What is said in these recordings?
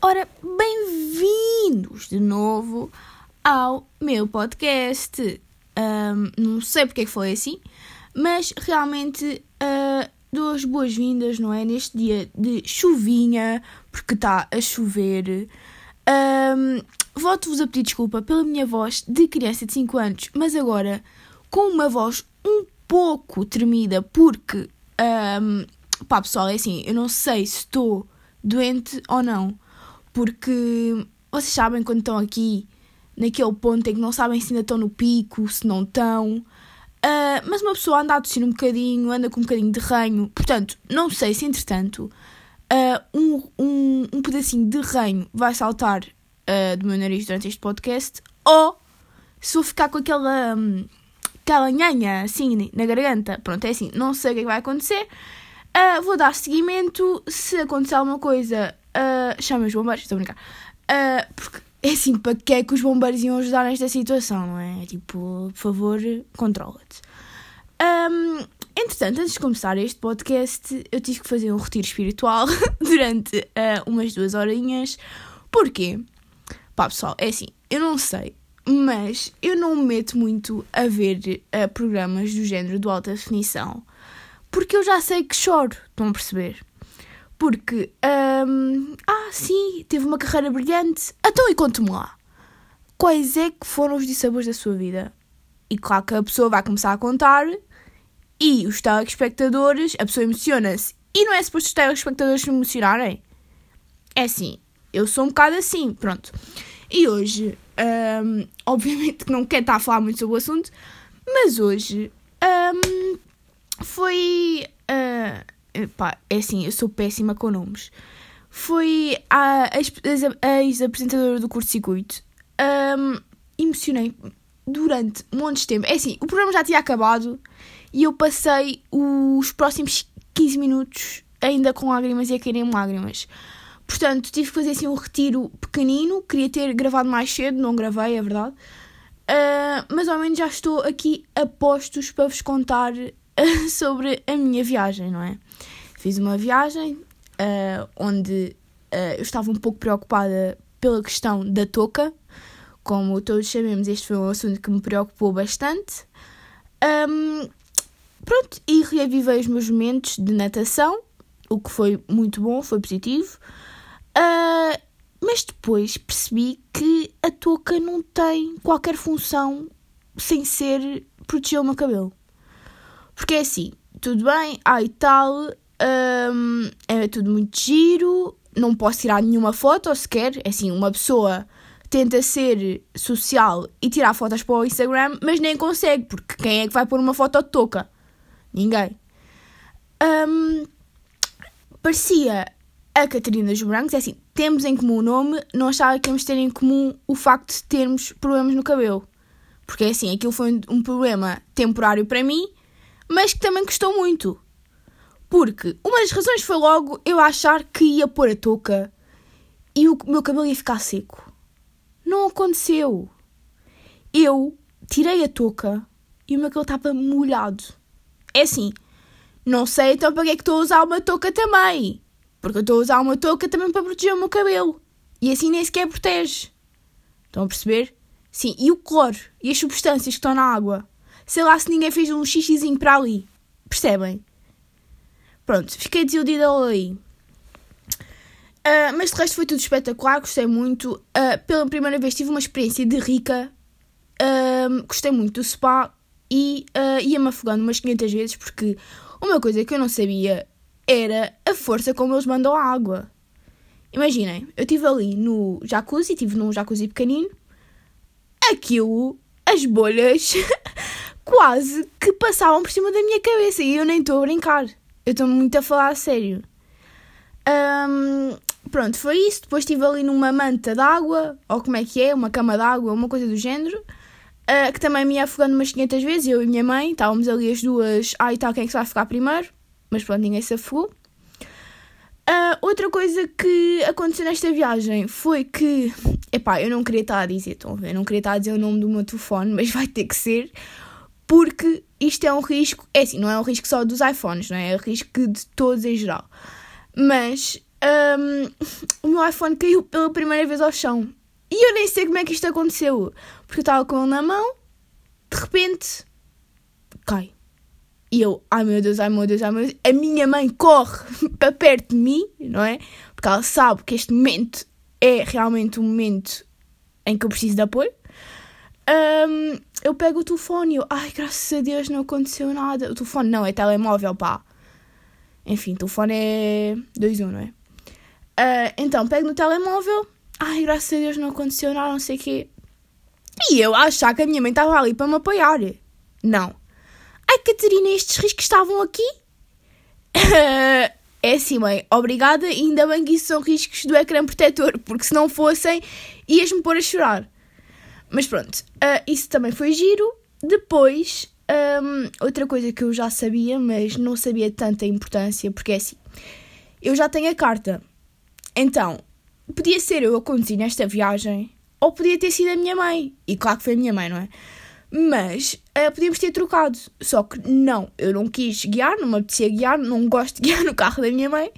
Ora, bem-vindos de novo ao meu podcast. Um, não sei porque é que foi assim, mas realmente uh, dou as boas-vindas, não é? Neste dia de chuvinha, porque está a chover. Um, Volto-vos a pedir desculpa pela minha voz de criança de 5 anos, mas agora com uma voz um pouco tremida, porque, um, pá pessoal, é assim, eu não sei se estou doente ou não, porque vocês sabem quando estão aqui naquele ponto em que não sabem se ainda estão no pico, se não estão. Uh, mas uma pessoa anda a tossir um bocadinho, anda com um bocadinho de ranho, portanto, não sei se entretanto uh, um, um, um pedacinho de ranho vai saltar uh, do meu nariz durante este podcast, ou se vou ficar com aquela, um, aquela nhanha assim na garganta. Pronto, é assim, não sei o que, é que vai acontecer. Vou dar seguimento. Se acontecer alguma coisa, uh, chame os bombeiros. Estou a brincar. Uh, porque é assim, para que é que os bombeiros iam ajudar nesta situação, não é? Tipo, por favor, controla-te. Um, entretanto, antes de começar este podcast, eu tive que fazer um retiro espiritual durante uh, umas duas horinhas. Porquê? Pá, pessoal, é assim, eu não sei, mas eu não me meto muito a ver uh, programas do género de alta definição, porque eu já sei que choro, estão a perceber? Porque, um, ah, sim, teve uma carreira brilhante, então e conte-me lá, quais é que foram os dissabores da sua vida? E claro que a pessoa vai começar a contar e os telespectadores, a pessoa emociona-se. E não é suposto os telespectadores se emocionarem? É assim, eu sou um bocado assim, pronto. E hoje, um, obviamente que não quero estar a falar muito sobre o assunto, mas hoje um, foi. Uh, pá, é assim, eu sou péssima com nomes. Foi a ex-apresentadora do curto circuito. Um, emocionei durante um monte de tempo. É assim, o programa já tinha acabado e eu passei os próximos 15 minutos ainda com lágrimas e a caírem lágrimas. Portanto, tive que fazer assim um retiro pequenino. Queria ter gravado mais cedo, não gravei, é verdade. Uh, mas ao menos já estou aqui a postos para vos contar sobre a minha viagem, não é? Fiz uma viagem uh, onde eu estava um pouco preocupada pela questão da touca. Como todos sabemos, este foi um assunto que me preocupou bastante. Um, pronto, e reavivei os meus momentos de natação, o que foi muito bom, foi positivo. Uh, mas depois percebi que a touca não tem qualquer função sem ser proteger o meu cabelo. Porque é assim, tudo bem, ai tal, um, é tudo muito giro, não posso tirar nenhuma foto sequer. É assim, uma pessoa tenta ser social e tirar fotos para o Instagram, mas nem consegue, porque quem é que vai pôr uma foto de touca? Ninguém. Um, parecia a Catarina dos Brancos, é assim, temos em comum o nome, não achava que íamos ter em comum o facto de termos problemas no cabelo. Porque é assim, aquilo foi um problema temporário para mim, mas que também custou muito. Porque uma das razões foi logo eu achar que ia pôr a touca e o meu cabelo ia ficar seco. Não aconteceu. Eu tirei a touca e o meu cabelo estava molhado. É assim, não sei então para que é que estou a usar uma touca também. Porque eu estou a usar uma touca também para proteger o meu cabelo. E assim nem sequer protege. Estão a perceber? Sim, e o cloro e as substâncias que estão na água. Sei lá se ninguém fez um xixizinho para ali. Percebem? Pronto, fiquei desiludida aí. Uh, mas de resto foi tudo espetacular, gostei muito. Uh, pela primeira vez tive uma experiência de rica. Uh, gostei muito do spa e ia-me afogando umas 500 vezes porque uma coisa que eu não sabia era a força como eles mandam a água. Imaginem, eu estive ali no jacuzzi, estive num jacuzzi pequenino, aquilo, as bolhas, quase que passavam por cima da minha cabeça e eu nem estou a brincar. Eu estou muito a falar a sério. Um, pronto, foi isso. Depois estive ali numa manta d'água, ou como é que é, uma cama d'água, uma coisa do género, uh, que também me ia afogando umas 500 vezes. Eu e minha mãe, estávamos ali as duas, ai ah, tal, quem é que se vai ficar primeiro? mas pronto, ninguém se afogou. Uh, outra coisa que aconteceu nesta viagem foi que, epá, eu não queria estar a dizer, estão a ver, eu não queria estar a dizer o nome do meu telefone, mas vai ter que ser, porque isto é um risco, é assim, não é um risco só dos iPhones, não é? É um risco de todos em geral. Mas um, o meu iPhone caiu pela primeira vez ao chão. E eu nem sei como é que isto aconteceu. Porque eu estava com ele na mão, de repente, cai. E eu, ai meu Deus, ai meu Deus, ai meu Deus. A minha mãe corre para perto de mim, não é? Porque ela sabe que este momento é realmente um momento em que eu preciso de apoio. Um, eu pego o telefone e eu, ai graças a Deus não aconteceu nada. O telefone não, é telemóvel, pá. Enfim, telefone é 2-1, não é? Uh, então, pego no telemóvel, ai graças a Deus não aconteceu nada, não sei o quê. E eu a achar que a minha mãe estava ali para me apoiar. Não. Ai, Catarina, estes riscos estavam aqui? é assim, mãe, obrigada, ainda bem que isso são riscos do ecrã protetor, porque se não fossem, ias-me pôr a chorar. Mas pronto, uh, isso também foi giro. Depois, um, outra coisa que eu já sabia, mas não sabia tanta importância, porque é assim, eu já tenho a carta. Então, podia ser eu a conduzir nesta viagem, ou podia ter sido a minha mãe. E claro que foi a minha mãe, não é? Mas uh, podíamos ter trocado. Só que não, eu não quis guiar, não me apetecia guiar, não gosto de guiar no carro da minha mãe.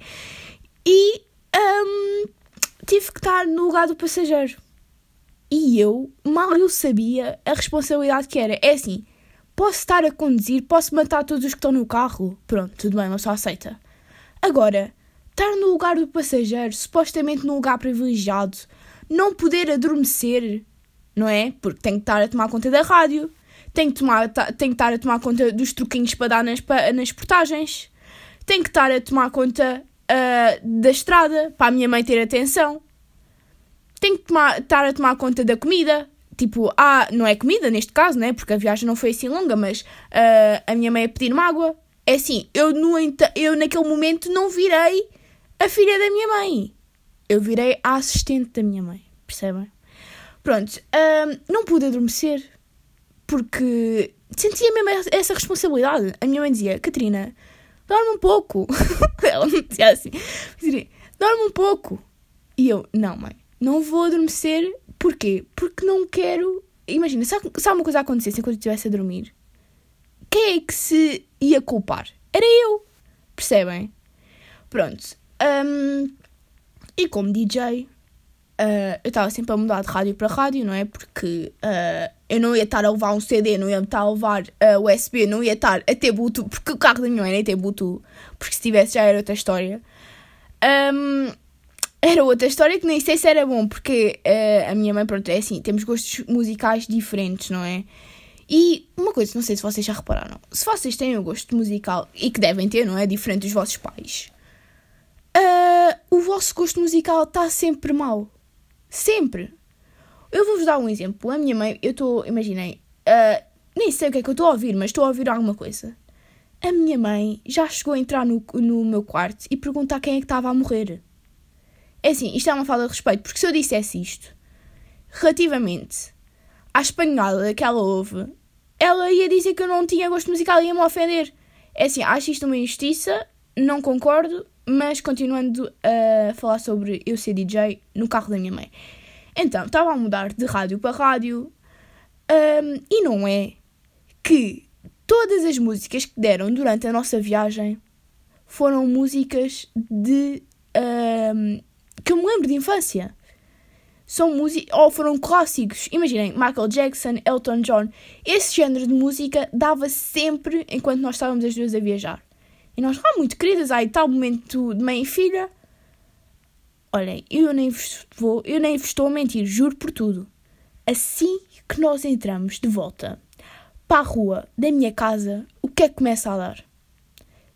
E um, tive que estar no lugar do passageiro. E eu, mal eu sabia a responsabilidade que era. É assim, posso estar a conduzir, posso matar todos os que estão no carro. Pronto, tudo bem, mas só aceita. Agora, estar no lugar do passageiro, supostamente num lugar privilegiado, não poder adormecer, não é? Porque tem que estar a tomar conta da rádio, tem que, tomar, tem que estar a tomar conta dos truquinhos para dar nas, nas portagens, tem que estar a tomar conta uh, da estrada para a minha mãe ter atenção tem que tomar, estar a tomar conta da comida. Tipo, ah, não é comida neste caso, né? Porque a viagem não foi assim longa, mas uh, a minha mãe a pedir-me água. É assim, eu, no, eu naquele momento não virei a filha da minha mãe. Eu virei a assistente da minha mãe, percebem? Pronto, uh, não pude adormecer porque sentia mesmo essa responsabilidade. A minha mãe dizia: Catarina, dorme um pouco. Ela me dizia assim: dorme um pouco. E eu: Não, mãe, não vou adormecer. Porquê? Porque não quero. Imagina, se, alguma coisa acontecesse enquanto eu estivesse a dormir, quem é que se ia culpar? Era eu. Percebem? Pronto. Um, e como DJ, uh, ah, eu estava sempre a mudar de rádio para rádio, não é? Porque uh, eu não ia estar a levar um CD, não ia estar a levar uh, USB, não ia estar a ter Bluetooth, porque o carro da minha mãe nem tem Bluetooth, porque se tivesse já era outra história. Um, era outra história que nem sei se era bom, porque uh, a minha mãe, pronto, é assim, temos gostos musicais diferentes, não é? E uma coisa, não sei se vocês já repararam, se vocês têm um gosto musical, e que devem ter, não é? Diferente dos vossos pais, uh, o vosso gosto musical está sempre mal. Sempre. Eu vou-vos dar um exemplo. A minha mãe, eu estou, imaginem, uh, nem sei o que é que eu estou a ouvir, mas estou a ouvir alguma coisa. A minha mãe já chegou a entrar no, no meu quarto e perguntar quem é que estava a morrer. É assim, isto é uma falta de respeito, porque se eu dissesse isto relativamente à espanhola que ela ouve, ela ia dizer que eu não tinha gosto musical e ia me ofender. É assim, acho isto uma injustiça, não concordo, mas continuando a falar sobre eu ser DJ no carro da minha mãe. Então, estava a mudar de rádio para rádio um, e não é que todas as músicas que deram durante a nossa viagem foram músicas de um, que eu me lembro de infância. São músicas, ou foram clássicos. Imaginem, Michael Jackson, Elton John. Esse género de música dava sempre enquanto nós estávamos as duas a viajar. E nós, ah, muito queridas, aí tal momento de mãe e filha. Olhem, eu nem vos vou, eu nem vos estou a mentir, juro por tudo. Assim que nós entramos de volta para a rua da minha casa, o que é que começa a dar?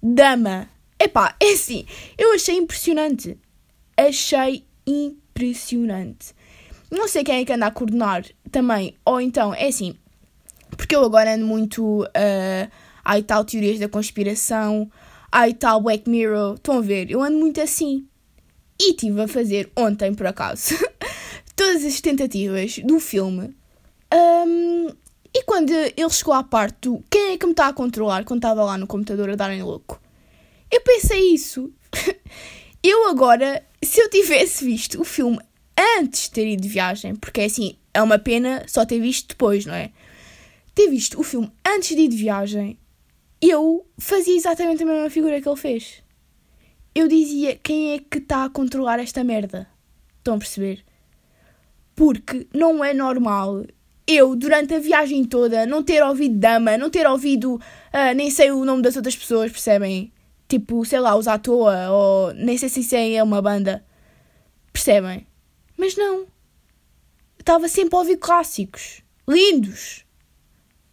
Dama! Epá, é assim, eu achei impressionante achei impressionante. Não sei quem é que anda a coordenar também, ou então, é assim, porque eu agora ando muito. Uh, ai tal teorias da conspiração, ai tal Black Mirror, estão a ver? Eu ando muito assim. E estive a fazer ontem, por acaso, todas as tentativas do filme. Um, e quando ele chegou à parte do quem é que me está a controlar quando estava lá no computador a darem louco, eu pensei isso. eu agora se eu tivesse visto o filme antes de ter ido de viagem, porque é assim, é uma pena só ter visto depois, não é? Ter visto o filme antes de ir de viagem, eu fazia exatamente a mesma figura que ele fez. eu dizia quem é que está a controlar esta merda. Estão a perceber? Porque não é normal eu, durante a viagem toda, não ter ouvido Dama, não ter ouvido uh, nem sei o nome das outras pessoas, percebem? Tipo, sei lá, os à toa, ou nem sei se isso é uma banda. Percebem? Mas não. Estava sempre a ouvir clássicos. Lindos.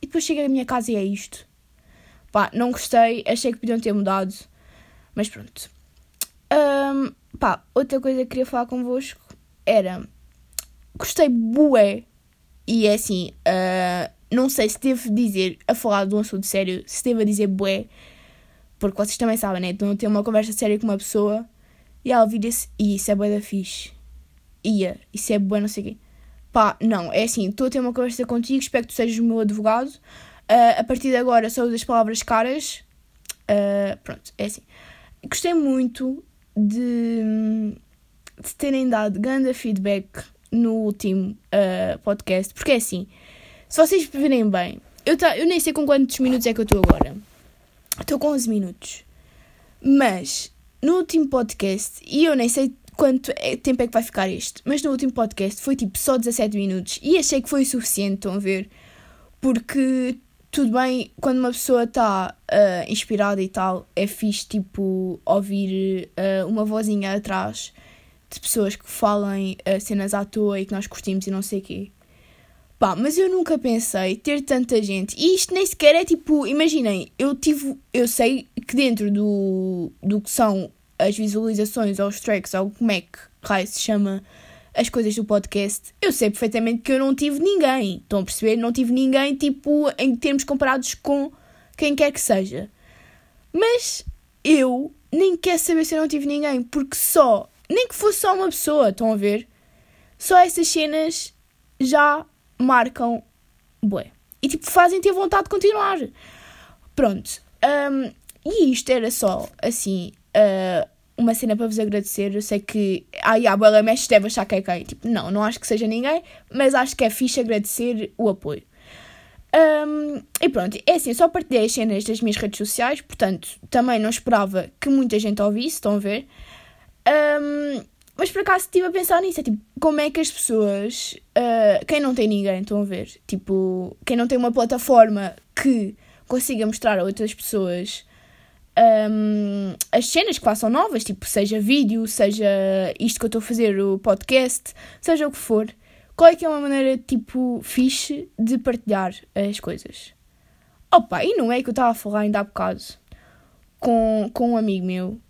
E depois cheguei à minha casa e é isto. Pá, não gostei, achei que podiam ter mudado. Mas pronto. Um, pá, outra coisa que queria falar convosco era. Gostei bué. E é assim, uh, não sei se devo dizer, a falar de um assunto sério, se devo dizer bué. Porque vocês também sabem, né? Então eu tenho uma conversa séria com uma pessoa e ela vira-se e isso é bué da fixe. Ia, isso é bué não sei o quê. Pá, não, é assim, estou a ter uma conversa contigo, espero que tu sejas o meu advogado. Uh, a partir de agora só uso as palavras caras. Uh, pronto, é assim. Gostei muito de, de terem dado grande feedback no último uh, podcast, porque é assim, se vocês verem bem, eu, tá, eu nem sei com quantos minutos é que eu estou agora. Estou com 11 minutos. Mas no último podcast, e eu nem sei quanto é, tempo é que vai ficar este, mas no último podcast foi tipo só 17 minutos e achei que foi o suficiente, estão a ver? Porque tudo bem, quando uma pessoa está uh, inspirada e tal, é fixe, tipo, ouvir uh, uma vozinha atrás de pessoas que falem uh, cenas à toa e que nós curtimos e não sei o quê. Pá, mas eu nunca pensei ter tanta gente. E isto nem sequer é tipo, imaginem, eu tive, eu sei que dentro do, do que são as visualizações ou os tracks ou como é que raio se chama as coisas do podcast, eu sei perfeitamente que eu não tive ninguém. Estão a perceber? Não tive ninguém, tipo, em termos comparados com quem quer que seja. Mas eu nem quero saber se eu não tive ninguém, porque só, nem que fosse só uma pessoa, estão a ver? Só essas cenas já marcam bué. E tipo, fazem ter vontade de continuar. Pronto. Um, e isto era só, assim, uh, uma cena para vos agradecer. Eu sei que. Ai, a bola mexe deve achar que é quem. Tipo, não, não acho que seja ninguém, mas acho que é fixe agradecer o apoio. Um, e pronto, é assim, só partilhei as cenas das minhas redes sociais, portanto, também não esperava que muita gente ouvisse, estão a ver? Um, mas por acaso estive a pensar nisso, é tipo, como é que as pessoas, uh, quem não tem ninguém, estão a ver? Tipo, quem não tem uma plataforma que consiga mostrar a outras pessoas um, as cenas que façam novas, tipo, seja vídeo, seja isto que eu estou a fazer, o podcast, seja o que for. Qual é que é uma maneira, tipo, fixe de partilhar as coisas? Opa, e não é que eu estava a falar ainda há bocado com, com um amigo meu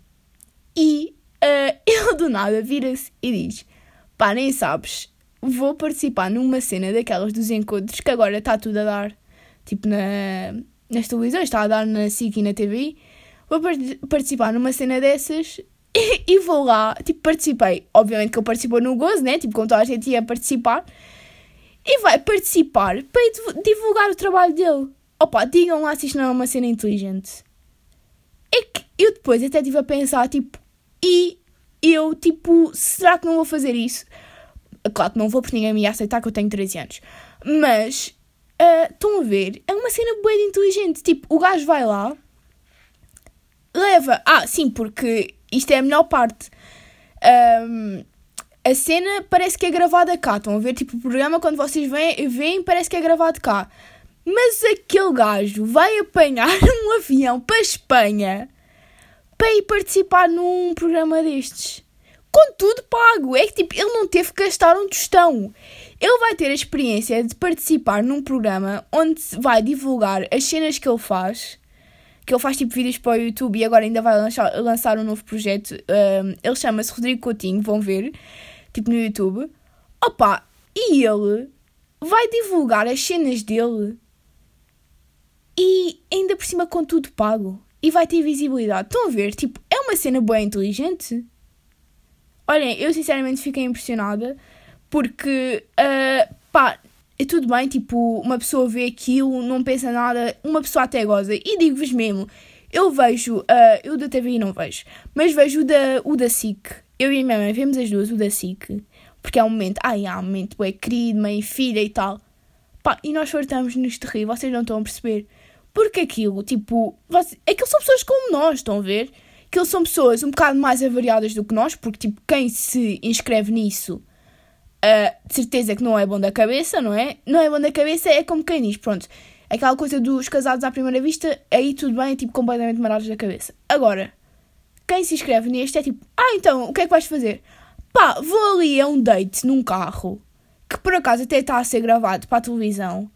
e uh, ele do nada vira-se e diz: pá, nem sabes, vou participar numa cena daquelas dos encontros que agora está tudo a dar, tipo, na, nas televisões, está a dar na SIC e na TV vou participar numa cena dessas e, e, vou lá, tipo, participei. Obviamente que ele participou no Gozo, né? Tipo, com toda a gente ia participar. E vai participar para divulgar o trabalho dele. Opa, digam lá se isto não é uma cena inteligente. É que eu depois até estive a pensar, tipo, e eu, tipo, será que não vou fazer isso? Claro que não vou porque ninguém me ia aceitar que eu tenho 13 anos. Mas, uh, estão a ver? É uma cena bem inteligente. Tipo, o gajo vai lá, leva. Ah, sim, porque isto é a melhor parte. Um, a cena parece que é gravada cá. Estão a ver? Tipo, o programa, quando vocês veem, veem parece que é gravado cá. Mas aquele gajo vai apanhar um avião para a Espanha para ir participar num programa destes. Com tudo pago. É que tipo, ele não teve que gastar um tostão. Ele vai ter a experiência de participar num programa onde vai divulgar as cenas que ele faz que ele faz tipo vídeos para o YouTube e agora ainda vai lançar, lançar um novo projeto. Um, ele chama-se Rodrigo Coutinho, vão ver, tipo no YouTube. Opa, e ele vai divulgar as cenas dele e ainda por cima com tudo pago. E vai ter visibilidade. Estão a ver? Tipo, é uma cena bem inteligente. Olhem, eu sinceramente fiquei impressionada porque, uh, pá, é tudo bem, tipo, uma pessoa vê aquilo, não pensa nada, uma pessoa até goza. E digo-vos mesmo, eu vejo, uh, eu da TVI não vejo, mas vejo o da, o da SIC. Eu e a minha mãe vemos as duas, o da SIC. Porque é um momento, ai, é um momento, é querido, mãe, filha e tal. Pá, e nós fartamos-nos de rir, vocês não estão a perceber. Porque aquilo, tipo, vocês, aquilo são pessoas como nós, estão a ver? que eles são pessoas um bocado mais avariadas do que nós, porque, tipo, quem se inscreve nisso, uh, de certeza que não é bom da cabeça, não é? Não é bom da cabeça, é como quem diz, pronto. Aquela coisa dos casados à primeira vista, aí tudo bem, é tipo completamente marados da cabeça. Agora, quem se inscreve neste é tipo, ah, então, o que é que vais fazer? Pá, vou ali a um date num carro, que por acaso até está a ser gravado para a televisão.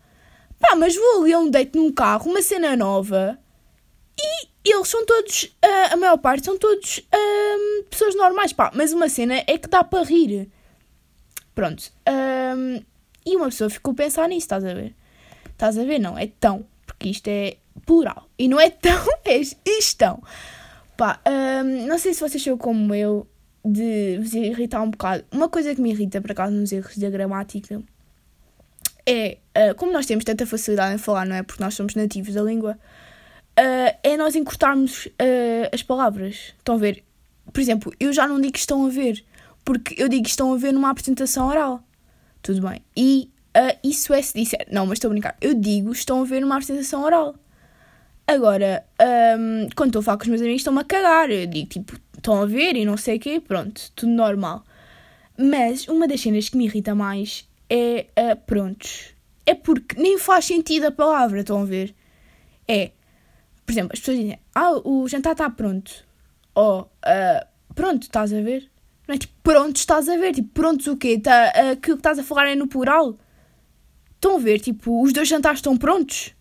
Pá, mas vou ali a um date num carro, uma cena nova, e eles são todos, uh, a maior parte, são todos uh, pessoas normais, pá, mas uma cena é que dá para rir. Pronto. Uh, e uma pessoa ficou a pensar nisso, estás a ver? Estás a ver? Não, é tão, porque isto é plural. E não é tão, é estão. Pá, não sei se vocês são como eu, de vos irritar um bocado. Uma coisa que me irrita, por acaso, nos erros da gramática, é, uh, como nós temos tanta facilidade em falar, não é? Porque nós somos nativos da língua, uh, é nós encurtarmos uh, as palavras. Estão a ver? Por exemplo, eu já não digo que estão a ver, porque eu digo que estão a ver numa apresentação oral. Tudo bem. E isso é se disser. Não, mas estou a brincar. Eu digo estão a ver numa apresentação oral. Agora, um, quando estou a falar com os meus amigos, estão-me a cagar. Eu digo tipo, estão a ver e não sei o quê, pronto, tudo normal. Mas uma das cenas que me irrita mais é uh, prontos. É porque nem faz sentido a palavra, estão a ver? É, por exemplo, as pessoas dizem, ah, o jantar está pronto. Ou, uh, pronto, estás a ver? Não é tipo, pronto, estás a ver? Tipo, pronto o quê? Tá, uh, que o que estás a falar é no plural? Estão a ver? Tipo, os dois jantares estão prontos?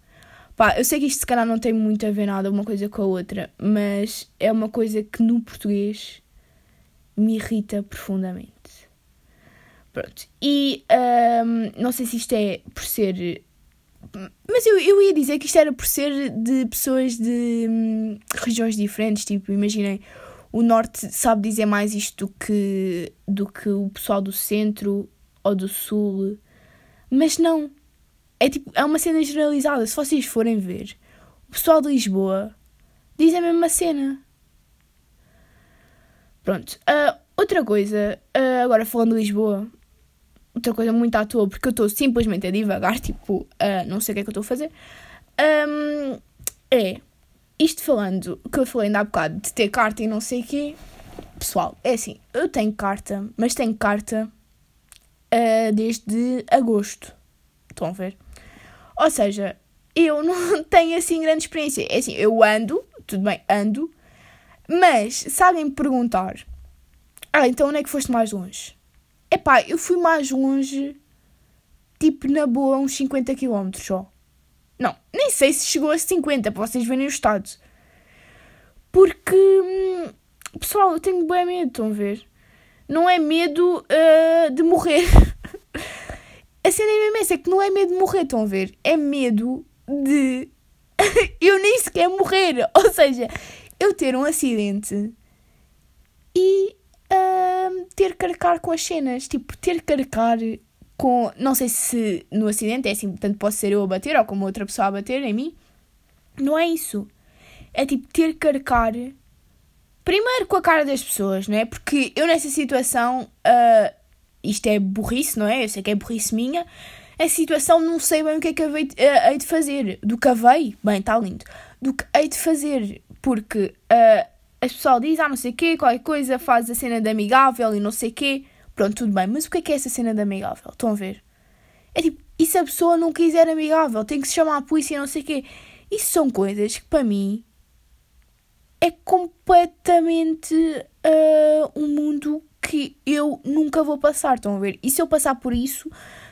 Pá, eu sei que isto se calhar não tem muito a ver nada uma coisa com a outra, mas é uma coisa que no português me irrita profundamente. Pronto. E um, não sei se isto é por ser mas eu, eu ia dizer que isto era por ser de pessoas de hum, regiões diferentes, tipo, imaginem, o norte sabe dizer mais isto do que, do que o pessoal do centro ou do sul, mas não. É tipo, é uma cena generalizada. Se vocês forem ver, o pessoal de Lisboa diz a mesma cena. Pronto. Uh, outra coisa, uh, agora falando de Lisboa, outra coisa muito à toa, porque eu estou simplesmente a divagar, tipo, uh, não sei o que é que eu estou a fazer, um, é, isto falando, que eu falei ainda há bocado, de ter carta e não sei o quê, pessoal, é assim, eu tenho carta, mas tenho carta uh, desde agosto, estão a ver? Ou seja, eu não tenho assim grande experiência, é assim, eu ando, tudo bem, ando, mas me perguntar, ah, então onde é que foste mais longe? Epá, eu fui mais longe, tipo na boa, uns 50 km só. Não, nem sei se chegou a 50, para vocês verem o estado. Porque, hum, pessoal, eu tenho bem medo, estão a ver? Não é medo uh, de morrer. a cena é mesmo essa, é que não é medo de morrer, estão a ver? É medo de eu nem sequer morrer. Ou seja, eu ter um acidente e ter que arcar com as cenas. Tipo, ter que arcar com. Não sei se no acidente é assim, tanto posso ser eu a bater ou como outra pessoa a bater em mim. Não é isso. É tipo ter que arcar. Primeiro com a cara das pessoas, não é? Porque eu nessa situação. Uh, isto é burrice, não é? Eu sei que é burrice minha. A situação não sei bem o que é que eu hei de fazer. Do que havei, bem, está lindo. Do que hei de fazer. Porque uh, as pessoal diz, ah, não sei o quê, qualquer coisa, faz a cena de amigável e não sei o quê. Pronto, tudo bem. Mas o que é que é essa cena de amigável? Estão a ver? É tipo, e se a pessoa não quiser amigável? Tem que se chamar a polícia e não sei o quê. Isso são coisas que para mim é completamente uh, um mundo que eu nunca vou passar. Estão a ver? E se eu passar por isso,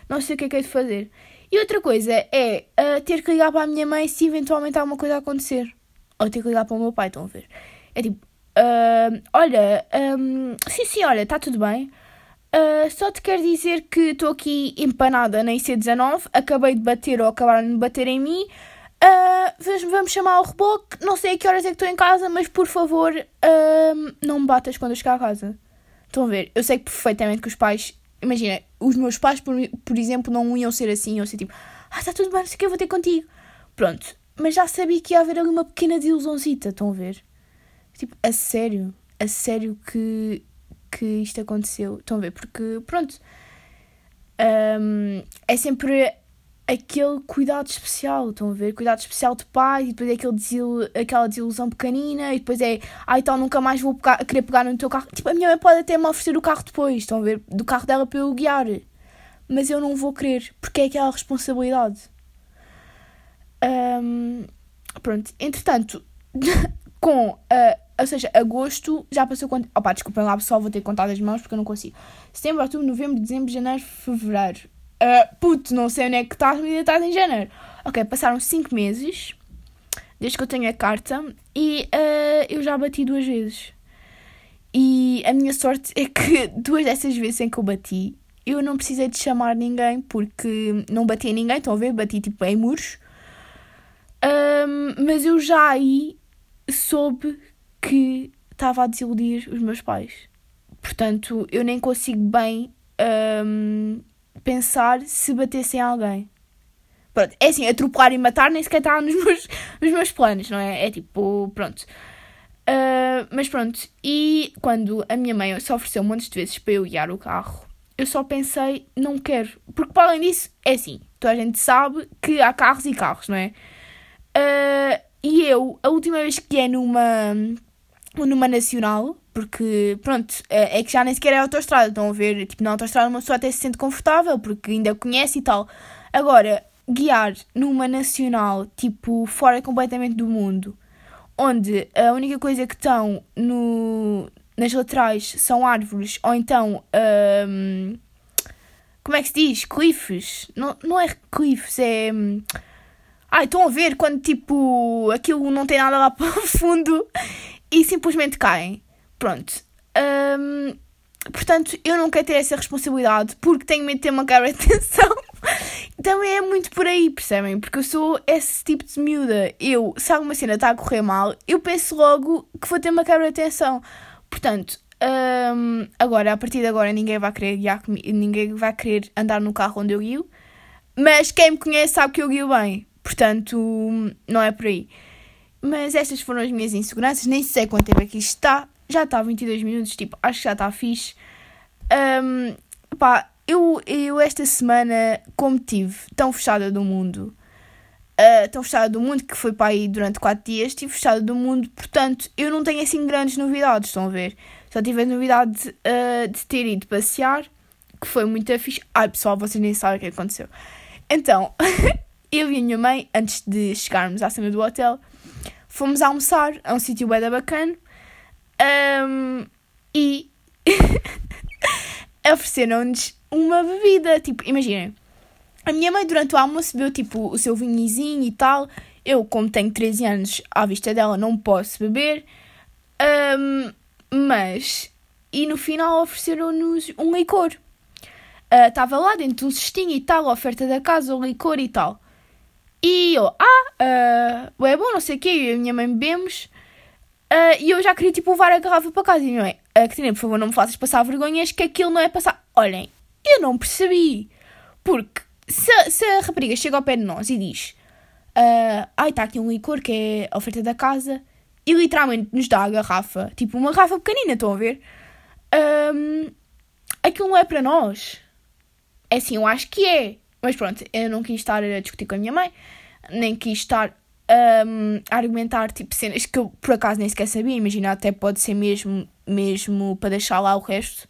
não sei o que é que é de fazer. E outra coisa é uh, ter que ligar para a minha mãe se eventualmente alguma coisa acontecer. Ou ter que ligar para o meu pai, estão a ver? É tipo, uh, olha, um, sim, sim, olha, está tudo bem. Uh, só te quero dizer que estou aqui empanada na IC19, acabei de bater ou acabaram de bater em mim. Uh, vamos chamar o reboque, não sei a que horas é que estou em casa, mas por favor, uh, não me batas quando eu chegar a casa. Estão a ver? Eu sei perfeitamente que os pais, imagina, os meus pais, por, por exemplo, não iam ser assim, iam ser tipo, ah, está tudo bem, não sei o que, eu vou ter contigo. Pronto, mas já sabia que ia haver ali uma pequena desilusãozita, estão a ver? Tipo, a sério, a sério que, que isto aconteceu. Estão a ver? Porque, pronto, um, é sempre aquele cuidado especial, estão a ver? Cuidado especial de pai, e depois é aquele desil, aquela desilusão pequenina, e depois é, ah, então nunca mais vou pegar, querer pegar no teu carro. Tipo, a minha mãe pode até me oferecer o carro depois, estão a ver? Do carro dela para eu guiar. Mas eu não vou querer, porque é aquela responsabilidade. Um, pronto, entretanto, com, uh, ou seja, agosto já passou quanto. Opá, desculpem lá pessoal, vou ter que contar as mãos porque eu não consigo. Setembro, outubro, novembro, dezembro, janeiro, fevereiro. Uh, puto, não sei onde é que estás, mas ainda estás em janeiro. Ok, passaram 5 meses desde que eu tenho a carta e uh, eu já bati duas vezes. E a minha sorte é que duas dessas vezes em que eu bati, eu não precisei de chamar ninguém porque não bati em ninguém, estão a ver? Bati tipo em muros. Um, mas eu já aí soube que estava a desiludir os meus pais. Portanto, eu nem consigo bem um, pensar se batesse em alguém. Pronto, é assim, atropelar e matar nem sequer está nos meus, nos meus planos, não é? É tipo, pronto. Uh, mas pronto, e quando a minha mãe se ofereceu um monte de vezes para eu guiar o carro, eu só pensei, não quero. Porque para além disso, é assim, toda a gente sabe que há carros e carros, não é? Uh, e eu, a última vez que é numa, numa nacional, porque, pronto, é, é que já nem sequer é autostrada, estão a ver? Tipo, na autostrada uma pessoa até se sente confortável, porque ainda conhece e tal. Agora, guiar numa nacional, tipo, fora completamente do mundo, onde a única coisa que estão no, nas laterais são árvores, ou então. Um, como é que se diz? Cliffs? Não, não é cliffs, é. Hum, Ai, estão a ver quando tipo aquilo não tem nada lá para o fundo e simplesmente caem. Pronto. Um, portanto, eu não quero ter essa responsabilidade porque tenho medo de ter uma cara de atenção. Também é muito por aí, percebem? Porque eu sou esse tipo de miúda. Eu, se alguma cena está a correr mal, eu penso logo que vou ter uma quebra de atenção. Portanto, um, agora, a partir de agora, ninguém vai querer guiar comigo, ninguém vai querer andar no carro onde eu guio. Mas quem me conhece sabe que eu guio bem. Portanto, não é por aí. Mas estas foram as minhas inseguranças. Nem sei quanto tempo é que isto está. Já está 22 minutos, tipo, acho que já está fixe. Um, pá, eu, eu esta semana, como tive tão fechada do mundo, uh, tão fechada do mundo, que foi para aí durante 4 dias, estive fechada do mundo, portanto, eu não tenho assim grandes novidades, estão a ver? Só tive a novidade uh, de ter ido passear, que foi muito fixe. Ai pessoal, vocês nem sabem o que aconteceu. Então, eu e a minha mãe, antes de chegarmos à cena do hotel, fomos almoçar a um sítio bem bacana um, e ofereceram-nos uma bebida. Tipo, imaginem, a minha mãe durante o almoço bebeu tipo o seu vinhozinho e tal. Eu, como tenho 13 anos, à vista dela, não posso beber. Um, mas, e no final ofereceram-nos um licor. Estava uh, lá dentro de um cestinho e tal, a oferta da casa, o licor e tal. E eu, ah, uh, é bom, não sei o quê, eu e a minha mãe bebemos. Uh, e eu já queria, tipo, levar a garrafa para casa. E não é? A Catarina, por favor, não me faças passar vergonhas, que aquilo não é passar. Olhem, eu não percebi. Porque se, se a rapariga chega ao pé de nós e diz: uh, Ai, está aqui um licor que é a oferta da casa, e literalmente nos dá a garrafa, tipo, uma garrafa pequenina, estão a ver? Um, aquilo não é para nós. É assim, eu acho que é. Mas pronto, eu não quis estar a discutir com a minha mãe, nem quis estar um, a argumentar tipo cenas que eu por acaso nem sequer sabia. Imagina, até pode ser mesmo, mesmo para deixar lá o resto,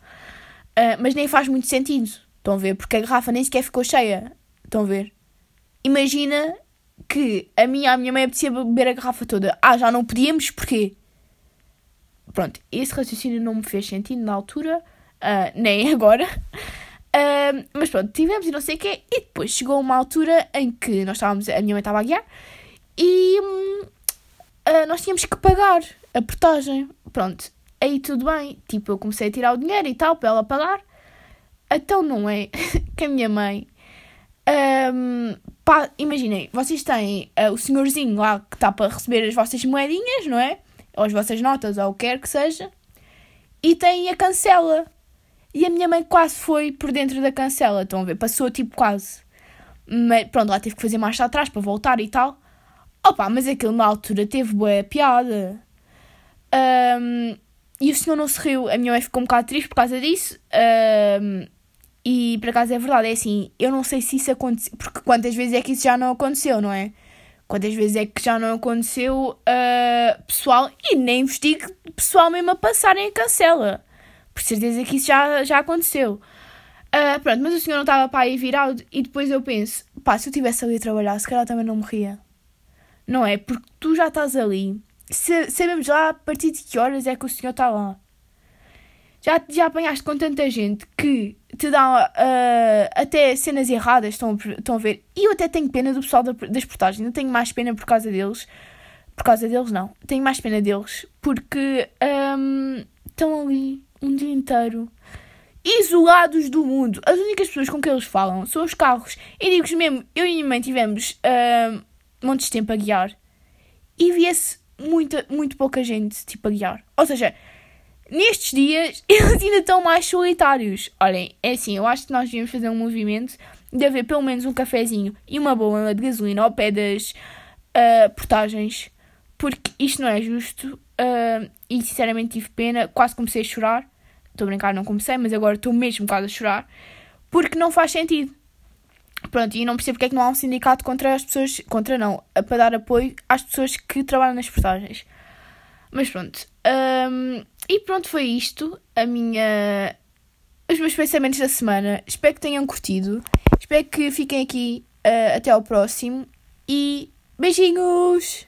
uh, mas nem faz muito sentido. Estão a ver? Porque a garrafa nem sequer ficou cheia. Estão a ver? Imagina que a minha a minha mãe apetecia beber a garrafa toda. Ah, já não podíamos, porquê? Pronto, esse raciocínio não me fez sentido na altura, uh, nem agora. Mas pronto, tivemos e não sei o quê. E depois chegou uma altura em que nós estávamos, a minha mãe estava a guiar e uh, nós tínhamos que pagar a portagem. Pronto, aí tudo bem. Tipo, eu comecei a tirar o dinheiro e tal para ela pagar. Então não é que a minha mãe. Um, pá, imaginem, vocês têm uh, o senhorzinho lá que está para receber as vossas moedinhas, não é? Ou as vossas notas, ou o que quer que seja. E tem a cancela. E a minha mãe quase foi por dentro da cancela, estão a ver? Passou tipo quase. Mas pronto, lá teve que fazer marcha atrás para voltar e tal. Opa, mas aquilo na altura teve boa piada. Um, e o senhor não se riu. A minha mãe ficou um bocado triste por causa disso. Um, e por acaso é verdade, é assim, eu não sei se isso aconteceu, porque quantas vezes é que isso já não aconteceu, não é? Quantas vezes é que já não aconteceu uh, pessoal, e nem investigue pessoal mesmo a passarem a cancela. Por certeza que isso já, já aconteceu. Uh, pronto, mas o senhor não estava para aí virado e depois eu penso, pá, se eu estivesse ali a trabalhar, se calhar também não morria. Não é? Porque tu já estás ali, se, sabemos lá a partir de que horas é que o senhor está lá. Já, já apanhaste com tanta gente que te dá uh, até cenas erradas, estão, estão a ver? E eu até tenho pena do pessoal da, das portagens, não tenho mais pena por causa deles. Por causa deles, não. Tenho mais pena deles porque um, estão ali um dia inteiro isolados do mundo. As únicas pessoas com quem eles falam são os carros. E digo-vos mesmo, eu e minha mãe tivemos uh, montes de tempo a guiar e via-se muita, muito pouca gente tipo, a guiar. Ou seja, nestes dias eles ainda estão mais solitários. Olhem, é assim, eu acho que nós devíamos fazer um movimento de haver pelo menos um cafezinho e uma bomba de gasolina ao pé das uh, portagens, porque isto não é justo. Uh, e sinceramente tive pena, quase comecei a chorar Estou a brincar, não comecei, mas agora estou mesmo quase a chorar. Porque não faz sentido. Pronto, e não percebo porque é que não há um sindicato contra as pessoas. Contra não, para dar apoio às pessoas que trabalham nas portagens. Mas pronto. Um, e pronto, foi isto. A minha. Os meus pensamentos da semana. Espero que tenham curtido. Espero que fiquem aqui uh, até ao próximo. E beijinhos!